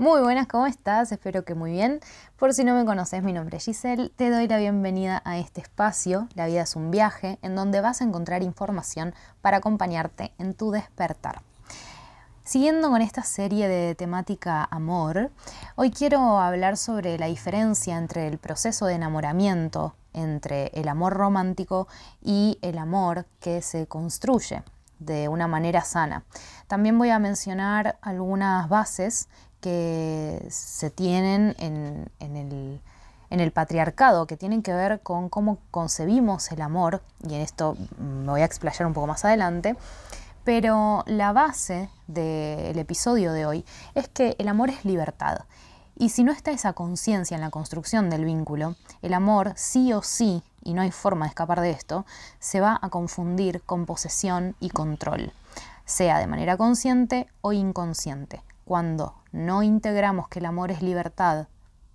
Muy buenas, ¿cómo estás? Espero que muy bien. Por si no me conoces, mi nombre es Giselle. Te doy la bienvenida a este espacio, La vida es un viaje, en donde vas a encontrar información para acompañarte en tu despertar. Siguiendo con esta serie de temática amor, hoy quiero hablar sobre la diferencia entre el proceso de enamoramiento, entre el amor romántico y el amor que se construye de una manera sana. También voy a mencionar algunas bases que se tienen en, el, el, patriarcado, que tienen que ver con cómo concebimos el amor, y en esto me voy a explayar un poco más adelante, pero la base del episodio de hoy es que el amor es libertad. Y si no está esa conciencia en la construcción del vínculo, el amor sí o sí, y no hay forma de escapar de esto, se va a confundir con posesión y control, sea de manera consciente o inconsciente. Cuando no integramos que el amor es libertad,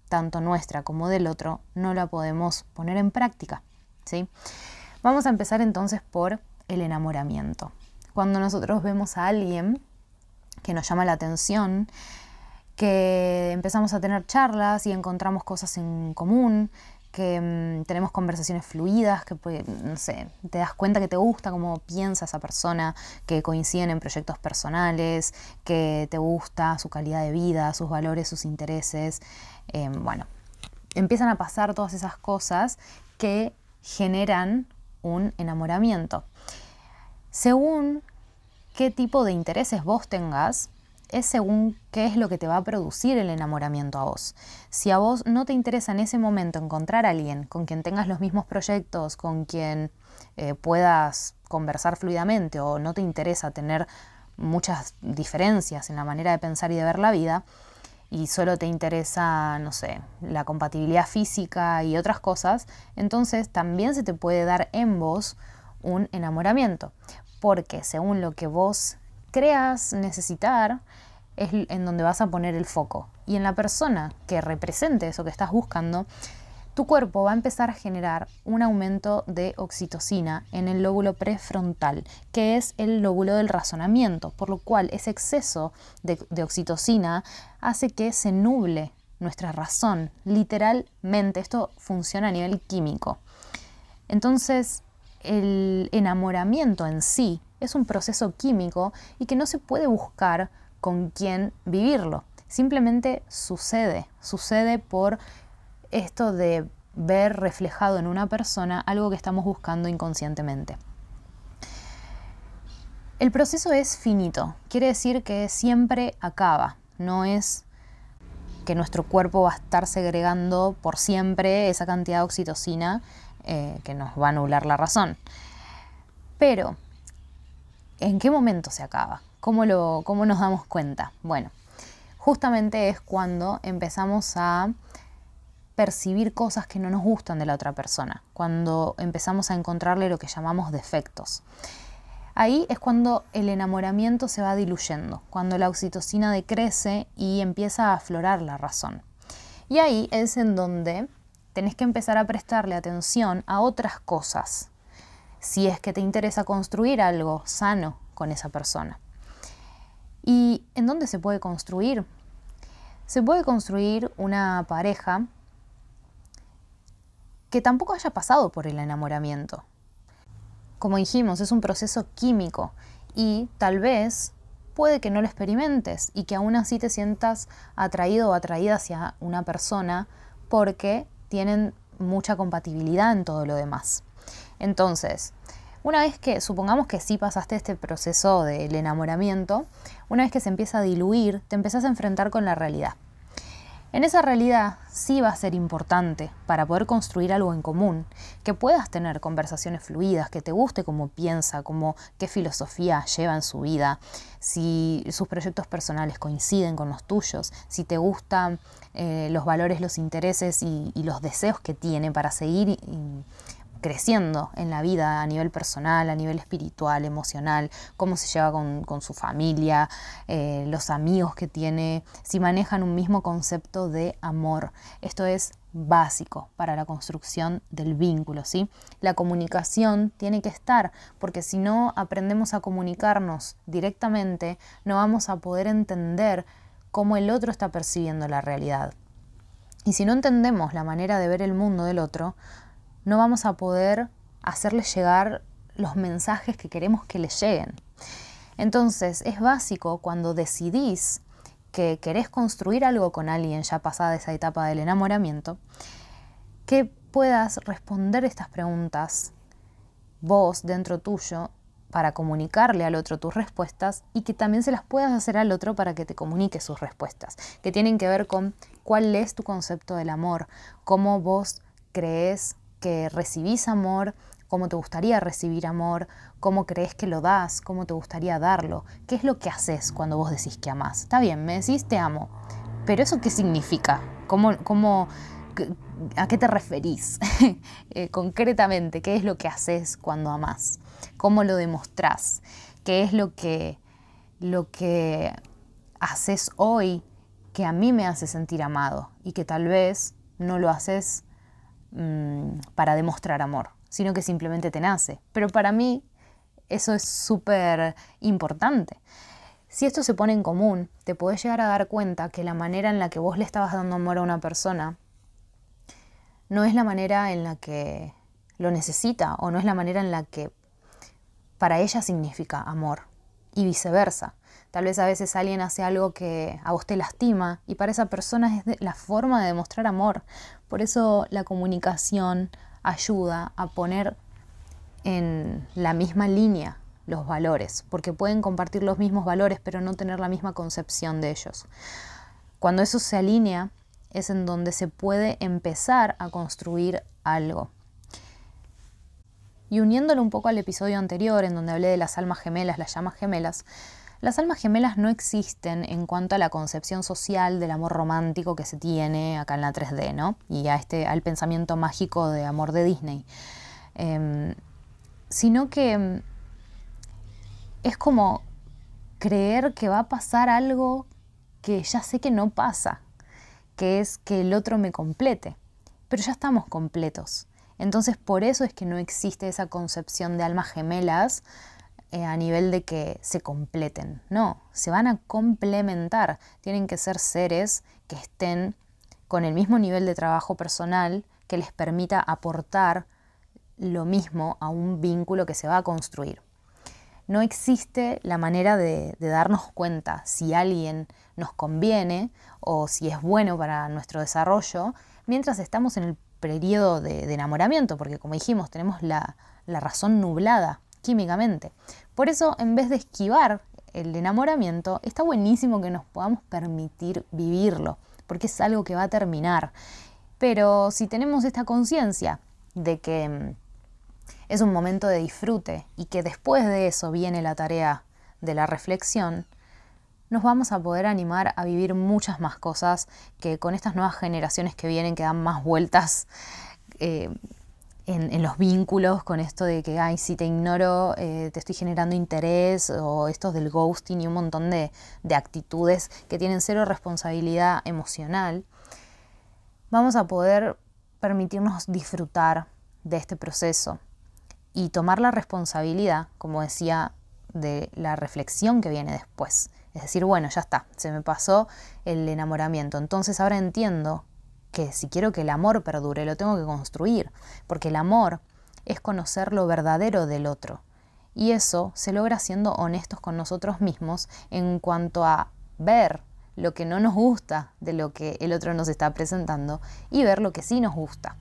tanto nuestra como del otro, no la podemos poner en práctica. ¿sí? Vamos a empezar entonces por el enamoramiento. Cuando nosotros vemos a alguien que nos llama la atención, que empezamos a tener charlas y encontramos cosas en común, que mm, tenemos conversaciones fluidas, que no sé, te das cuenta que te gusta cómo piensa esa persona, que coinciden en proyectos personales, que te gusta su calidad de vida, sus valores, sus intereses. Em, bueno, empiezan a pasar todas esas cosas que generan un enamoramiento. Según qué tipo de intereses vos tengas, es según qué es lo que te va a producir el enamoramiento a vos. Si a vos no te interesa en ese momento encontrar a alguien con quien tengas los mismos proyectos, con quien eh, puedas conversar fluidamente o no te interesa tener muchas diferencias en la manera de pensar y de ver la vida, y solo te interesa, no sé, la compatibilidad física y otras cosas, entonces también se te puede dar en vos un enamoramiento, porque según lo que vos creas necesitar, es en donde vas a poner el foco. Y en la persona que represente eso que estás buscando, tu cuerpo va a empezar a generar un aumento de oxitocina en el lóbulo prefrontal, que es el lóbulo del razonamiento, por lo cual ese exceso de, de oxitocina hace que se nuble nuestra razón, literalmente. Esto funciona a nivel químico. Entonces, el enamoramiento en sí es un proceso químico y que no se puede buscar con quién vivirlo. Simplemente sucede, sucede por esto de ver reflejado en una persona algo que estamos buscando inconscientemente. El proceso es finito, quiere decir que siempre acaba, no es que nuestro cuerpo va a estar segregando por siempre esa cantidad de oxitocina eh, que nos va a anular la razón. Pero ¿En qué momento se acaba? ¿Cómo, lo, ¿Cómo nos damos cuenta? Bueno, justamente es cuando empezamos a percibir cosas que no nos gustan de la otra persona, cuando empezamos a encontrarle lo que llamamos defectos. Ahí es cuando el enamoramiento se va diluyendo, cuando la oxitocina decrece y empieza a aflorar la razón. Y ahí es en donde tenés que empezar a prestarle atención a otras cosas si es que te interesa construir algo sano con esa persona. ¿Y en dónde se puede construir? Se puede construir una pareja que tampoco haya pasado por el enamoramiento. Como dijimos, es un proceso químico y tal vez puede que no lo experimentes y que aún así te sientas atraído o atraída hacia una persona porque tienen mucha compatibilidad en todo lo demás. Entonces, una vez que, supongamos que sí pasaste este proceso del enamoramiento, una vez que se empieza a diluir, te empezás a enfrentar con la realidad. En esa realidad sí va a ser importante para poder construir algo en común, que puedas tener conversaciones fluidas, que te guste cómo piensa, cómo qué filosofía lleva en su vida, si sus proyectos personales coinciden con los tuyos, si te gustan eh, los valores, los intereses y, los deseos que tiene para seguir creciendo en la vida a nivel personal, a nivel espiritual, emocional, cómo se lleva con, su familia, eh, los amigos que tiene, si manejan un mismo concepto de amor. Esto es básico para la construcción del vínculo, ¿sí? La comunicación tiene que estar, porque si no aprendemos a comunicarnos directamente, no vamos a poder entender cómo el otro está percibiendo la realidad. Y si no entendemos la manera de ver el mundo del otro, no vamos a poder hacerle llegar los mensajes que queremos que le lleguen. Entonces es básico cuando decidís que querés construir algo con alguien ya pasada esa etapa del enamoramiento, que puedas responder estas preguntas vos dentro tuyo para comunicarle al otro tus respuestas y que también se las puedas hacer al otro para que te comunique sus respuestas, que tienen que ver con cuál es tu concepto del amor, cómo vos crees que recibís amor, cómo te gustaría recibir amor, cómo crees que lo das, cómo te gustaría darlo, qué es lo que haces cuando vos decís que amás. Está bien, me decís te amo, pero ¿eso qué significa? ¿Cómo, cómo, ¿A qué te referís? Eh, concretamente, ¿qué es lo que haces cuando amás? ¿Cómo lo demostrás? ¿Qué es lo que, lo que haces hoy que a mí me hace sentir amado y que tal vez no lo haces Mm, para demostrar amor, sino que simplemente te nace. Pero para mí eso es súper importante. Si esto se pone en común, te podés llegar a dar cuenta que la manera en la que vos le estabas dando amor a una persona no es la manera en la que lo necesita o no es la manera en la que para ella significa amor y viceversa. Tal vez a veces alguien hace algo que a vos te lastima y para esa persona es la forma de demostrar amor. Por eso la comunicación ayuda a poner en la misma línea los valores, porque pueden compartir los mismos valores pero no tener la misma concepción de ellos. Cuando eso se alinea es en donde se puede empezar a construir algo. Y uniéndolo un poco al episodio anterior en donde hablé de las almas gemelas, las llamas gemelas, las almas gemelas no existen en cuanto a la concepción social del amor romántico que se tiene acá en la 3D, ¿no? Y a este, al pensamiento mágico de amor de Disney. Em, sino que es como creer que va a pasar algo que ya sé que no pasa, que es que el otro me complete. Pero ya estamos completos. Entonces por eso es que no existe esa concepción de almas gemelas eh, a nivel de que se completen. No, se van a complementar. Tienen que ser seres que estén con el mismo nivel de trabajo personal que les permita aportar lo mismo a un vínculo que se va a construir. No existe la manera de, darnos cuenta si alguien nos conviene o si es bueno para nuestro desarrollo mientras estamos en el periodo de, enamoramiento, porque como dijimos, tenemos la razón nublada químicamente. Por eso, en vez de esquivar el enamoramiento, está buenísimo que nos podamos permitir vivirlo, porque es algo que va a terminar. Pero si tenemos esta conciencia de que mm, es un momento de disfrute y que después de eso viene la tarea de la reflexión, nos vamos a poder animar a vivir muchas más cosas que con estas nuevas generaciones que vienen, que dan más vueltas eh, en, los vínculos con esto de que, ay, si te ignoro, eh, te estoy generando interés, o esto del ghosting y un montón de, de actitudes que tienen cero responsabilidad emocional, vamos a poder permitirnos disfrutar de este proceso y tomar la responsabilidad, como decía, de la reflexión que viene después. Es decir, bueno, ya está, se me pasó el enamoramiento, entonces ahora entiendo que si quiero que el amor perdure, lo tengo que construir, porque el amor es conocer lo verdadero del otro. Y eso se logra siendo honestos con nosotros mismos en cuanto a ver lo que no nos gusta de lo que el otro nos está presentando y ver lo que sí nos gusta.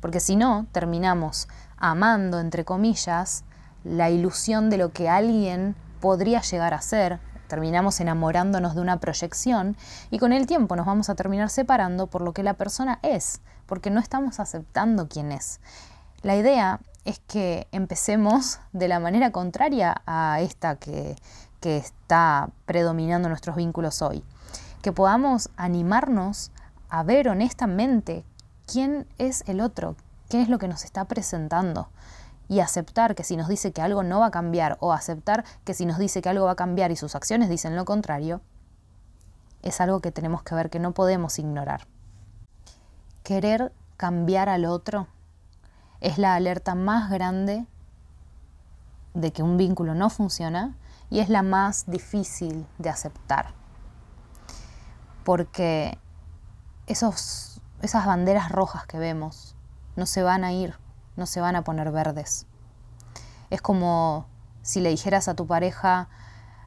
Porque si no, terminamos amando, entre comillas, la ilusión de lo que alguien podría llegar a ser, terminamos enamorándonos de una proyección y con el tiempo nos vamos a terminar separando por lo que la persona es, porque no estamos aceptando quién es. La idea es que empecemos de la manera contraria a esta que, que está predominando nuestros vínculos hoy. Que podamos animarnos a ver honestamente quién es el otro, qué es lo que nos está presentando y aceptar que si nos dice que algo no va a cambiar o aceptar que si nos dice que algo va a cambiar y sus acciones dicen lo contrario, es algo que tenemos que ver que no podemos ignorar. Querer cambiar al otro es la alerta más grande de que un vínculo no funciona y es la más difícil de aceptar. Porque esos, esas banderas rojas que vemos no se van a ir no se van a poner verdes. Es como si le dijeras a tu pareja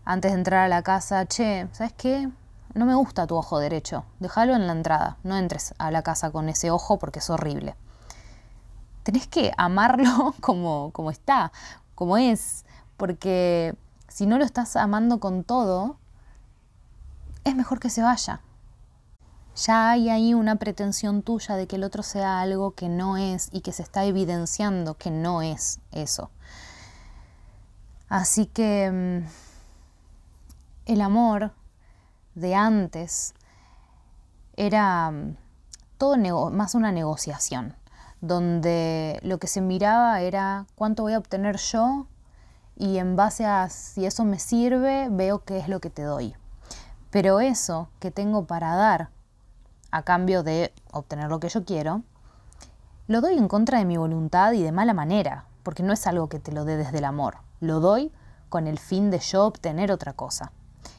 antes de entrar a la casa, che, ¿sabes qué? No me gusta tu ojo derecho, déjalo en la entrada, no entres a la casa con ese ojo porque es horrible. Tenés que amarlo como, como está, como es, porque si no lo estás amando con todo, es mejor que se vaya ya hay ahí una pretensión tuya de que el otro sea algo que no es y que se está evidenciando que no es eso. Así que mm, el amor de antes era mm, todo más una negociación, donde lo que se miraba era cuánto voy a obtener yo y en base a si eso me sirve, veo qué es lo que te doy. Pero eso que tengo para dar a cambio de obtener lo que yo quiero, lo doy en contra de mi voluntad y de mala manera, porque no es algo que te lo dé desde el amor, lo doy con el fin de yo obtener otra cosa.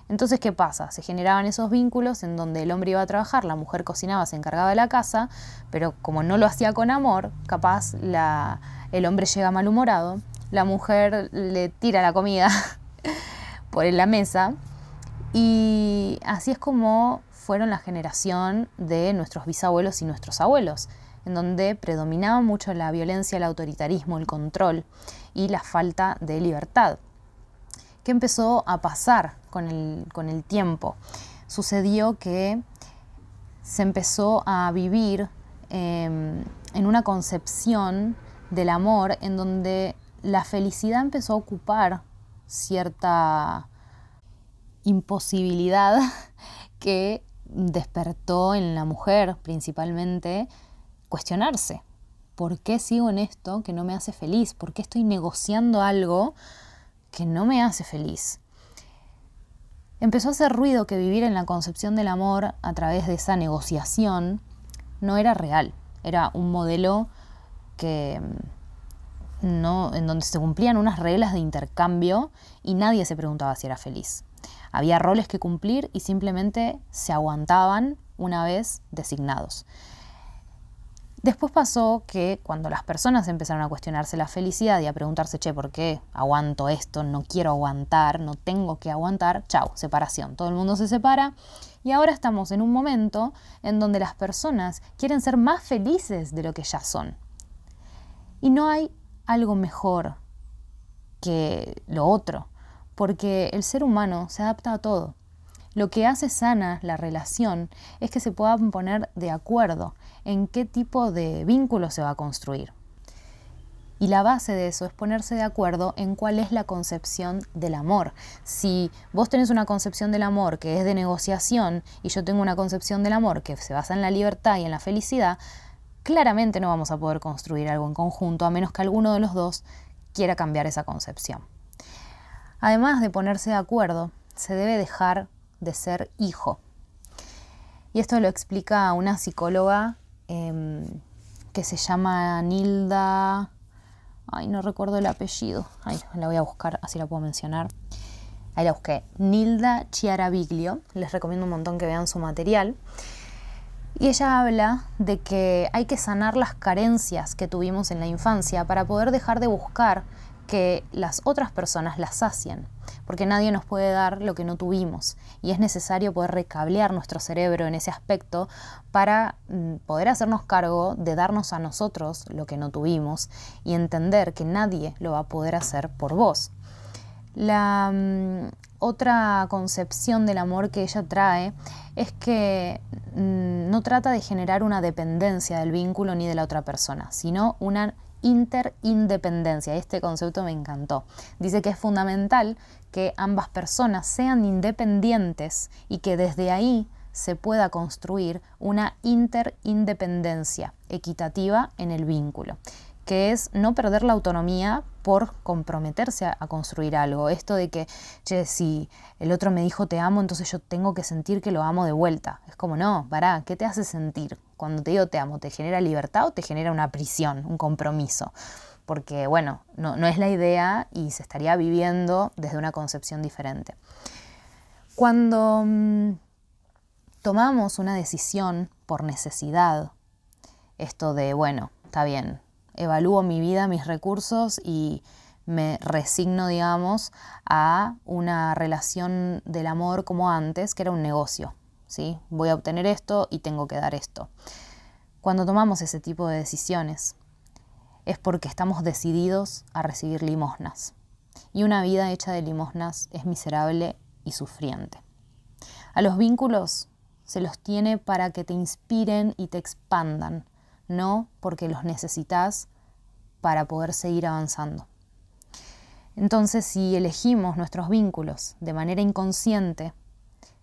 Entonces, ¿qué pasa? Se generaban esos vínculos en donde el hombre iba a trabajar, la mujer cocinaba, se encargaba de la casa, pero como no lo hacía con amor, capaz el hombre llega malhumorado, la mujer le tira la comida por la mesa y así es como fueron la generación de nuestros bisabuelos y nuestros abuelos, en donde predominaba mucho la violencia, el autoritarismo, el control y la falta de libertad. ¿Qué empezó a pasar con el, tiempo? Sucedió que se empezó a vivir em, en una concepción del amor en donde la felicidad empezó a ocupar cierta imposibilidad que despertó en la mujer principalmente cuestionarse. ¿Por qué sigo en esto que no me hace feliz? ¿Por qué estoy negociando algo que no me hace feliz? Empezó a hacer ruido que vivir en la concepción del amor a través de esa negociación no era real. Era un modelo que mm, no, en donde se cumplían unas reglas de intercambio y nadie se preguntaba si era feliz. Había roles que cumplir y simplemente se aguantaban una vez designados. Después pasó que cuando las personas empezaron a cuestionarse la felicidad y a preguntarse, che, ¿por qué aguanto esto? No quiero aguantar, no tengo que aguantar. Chau, separación. Todo el mundo se separa. Y ahora estamos en un momento en donde las personas quieren ser más felices de lo que ya son. Y no hay algo mejor que lo otro porque el ser humano se adapta a todo. Lo que hace sana la relación es que se puedan poner de acuerdo en qué tipo de vínculo se va a construir. Y la base de eso es ponerse de acuerdo en cuál es la concepción del amor. Si vos tenés una concepción del amor que es de negociación y yo tengo una concepción del amor que se basa en la libertad y en la felicidad, claramente no vamos a poder construir algo en conjunto a menos que alguno de los dos quiera cambiar esa concepción. Además de ponerse de acuerdo, se debe dejar de ser hijo. Y esto lo explica una psicóloga em, que se llama Nilda. Ay, no recuerdo el apellido. Ay, la voy a buscar, así la puedo mencionar. Ahí la busqué. Nilda Chiaraviglio. Les recomiendo un montón que vean su material. Y ella habla de que hay que sanar las carencias que tuvimos en la infancia para poder dejar de buscar que las otras personas las sacien, porque nadie nos puede dar lo que no tuvimos y es necesario poder recablear nuestro cerebro en ese aspecto para mm, poder hacernos cargo de darnos a nosotros lo que no tuvimos y entender que nadie lo va a poder hacer por vos. La, mm, otra concepción del amor que ella trae es que mm, no trata de generar una dependencia del vínculo ni de la otra persona, sino una interindependencia. Este concepto me encantó. Dice que es fundamental que ambas personas sean independientes y que desde ahí se pueda construir una interindependencia equitativa en el vínculo que es no perder la autonomía por comprometerse a, construir algo. Esto de que, che, si el otro me dijo te amo, entonces yo tengo que sentir que lo amo de vuelta. Es como, no, pará, ¿qué te hace sentir? Cuando te digo te amo, ¿te genera libertad o te genera una prisión, un compromiso? Porque, bueno, no, es la idea y se estaría viviendo desde una concepción diferente. Cuando mm, tomamos una decisión por necesidad, esto de, bueno, está bien, evalúo mi vida, mis recursos y me resigno, digamos, a una relación del amor como antes, que era un negocio. ¿Sí? Voy a obtener esto y tengo que dar esto. Cuando tomamos ese tipo de decisiones, es porque estamos decididos a recibir limosnas. Y una vida hecha de limosnas es miserable y sufriente. A los vínculos se los tiene para que te inspiren y te expandan, no porque los necesitas para poder seguir avanzando. Entonces, si elegimos nuestros vínculos de manera inconsciente,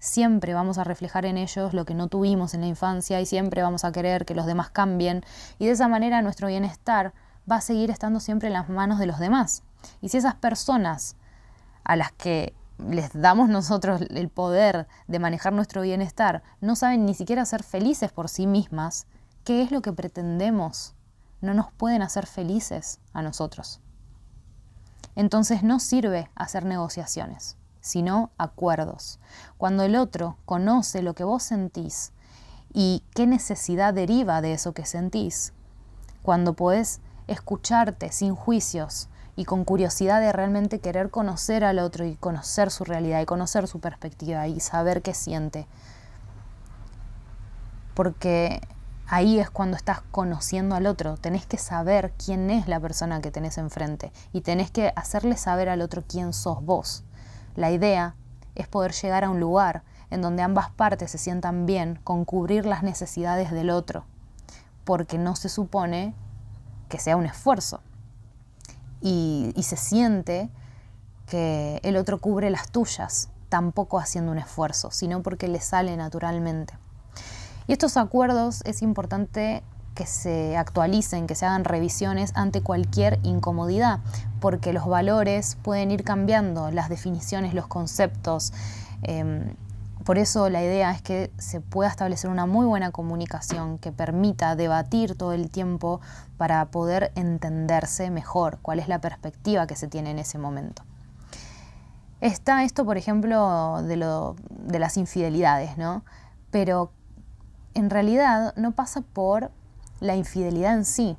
siempre vamos a reflejar en ellos lo que no tuvimos en la infancia y siempre vamos a querer que los demás cambien y de esa manera nuestro bienestar va a seguir estando siempre en las manos de los demás. Y si esas personas a las que les damos nosotros el poder de manejar nuestro bienestar no saben ni siquiera ser felices por sí mismas, ¿Qué es lo que pretendemos? No nos pueden hacer felices a nosotros. Entonces no sirve hacer negociaciones, sino acuerdos. Cuando el otro conoce lo que vos sentís y qué necesidad deriva de eso que sentís, cuando podés escucharte sin juicios y con curiosidad de realmente querer conocer al otro y conocer su realidad y conocer su perspectiva y saber qué siente. Porque Ahí es cuando estás conociendo al otro, tenés que saber quién es la persona que tenés enfrente y tenés que hacerle saber al otro quién sos vos. La idea es poder llegar a un lugar en donde ambas partes se sientan bien con cubrir las necesidades del otro, porque no se supone que sea un esfuerzo. Y, se siente que el otro cubre las tuyas, tampoco haciendo un esfuerzo, sino porque le sale naturalmente. Y estos acuerdos es importante que se actualicen, que se hagan revisiones ante cualquier incomodidad, porque los valores pueden ir cambiando, las definiciones, los conceptos. Em, por eso la idea es que se pueda establecer una muy buena comunicación que permita debatir todo el tiempo para poder entenderse mejor cuál es la perspectiva que se tiene en ese momento. Está esto, por ejemplo, de, las infidelidades, ¿no? Pero en realidad no pasa por la infidelidad en sí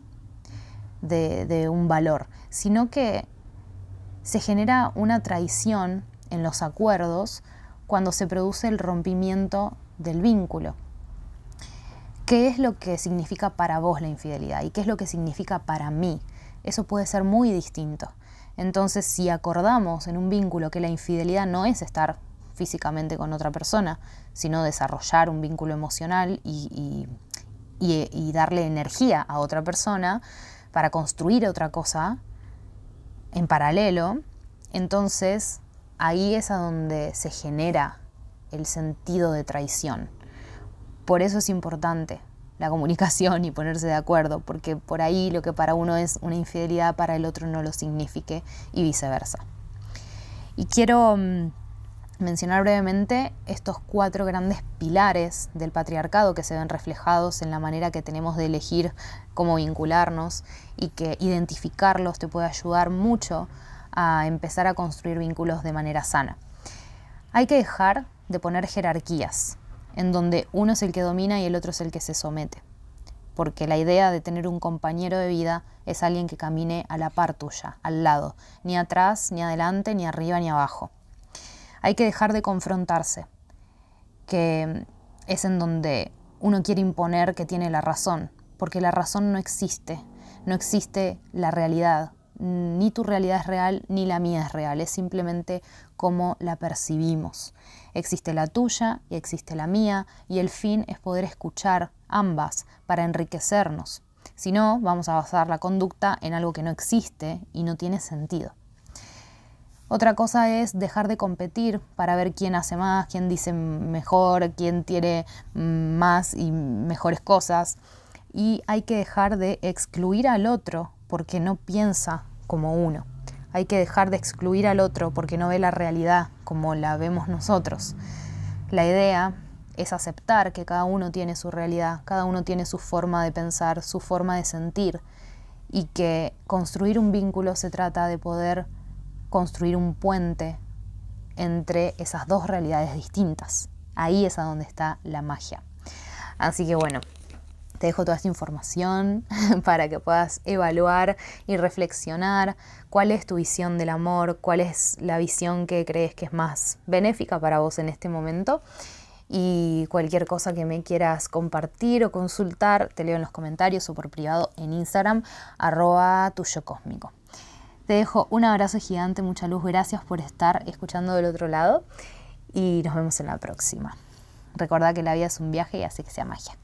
de, un valor, sino que se genera una traición en los acuerdos cuando se produce el rompimiento del vínculo. ¿Qué es lo que significa para vos la infidelidad y qué es lo que significa para mí? Eso puede ser muy distinto. Entonces, si acordamos en un vínculo que la infidelidad no es estar físicamente con otra persona, sino desarrollar un vínculo emocional y, darle energía a otra persona para construir otra cosa en paralelo, entonces ahí es a donde se genera el sentido de traición. Por eso es importante la comunicación y ponerse de acuerdo, porque por ahí lo que para uno es una infidelidad, para el otro no lo signifique y viceversa. Y quiero mm, mencionar brevemente estos cuatro grandes pilares del patriarcado que se ven reflejados en la manera que tenemos de elegir cómo vincularnos y que identificarlos te puede ayudar mucho a empezar a construir vínculos de manera sana. Hay que dejar de poner jerarquías, en donde uno es el que domina y el otro es el que se somete, porque la idea de tener un compañero de vida es alguien que camine a la par tuya, al lado, ni atrás, ni adelante, ni arriba, ni abajo hay que dejar de confrontarse, que es en donde uno quiere imponer que tiene la razón, porque la razón no existe, no existe la realidad, ni tu realidad es real ni la mía es real, es simplemente cómo la percibimos. Existe la tuya y existe la mía y el fin es poder escuchar ambas para enriquecernos. Si no, vamos a basar la conducta en algo que no existe y no tiene sentido. Otra cosa es dejar de competir para ver quién hace más, quién dice mejor, quién tiene más y mejores cosas. Y hay que dejar de excluir al otro porque no piensa como uno. Hay que dejar de excluir al otro porque no ve la realidad como la vemos nosotros. La idea es aceptar que cada uno tiene su realidad, cada uno tiene su forma de pensar, su forma de sentir y que construir un vínculo se trata de poder construir un puente entre esas dos realidades distintas. Ahí es a donde está la magia. Así que bueno, te dejo toda esta información para que puedas evaluar y reflexionar cuál es tu visión del amor, cuál es la visión que crees que es más benéfica para vos en este momento. Y cualquier cosa que me quieras compartir o consultar, te leo en los comentarios o por privado en Instagram, arroba tuyo cósmico. Te dejo un abrazo gigante, mucha luz, gracias por estar escuchando del otro lado y nos vemos en la próxima. Recuerda que la vida es un viaje y así que sea magia.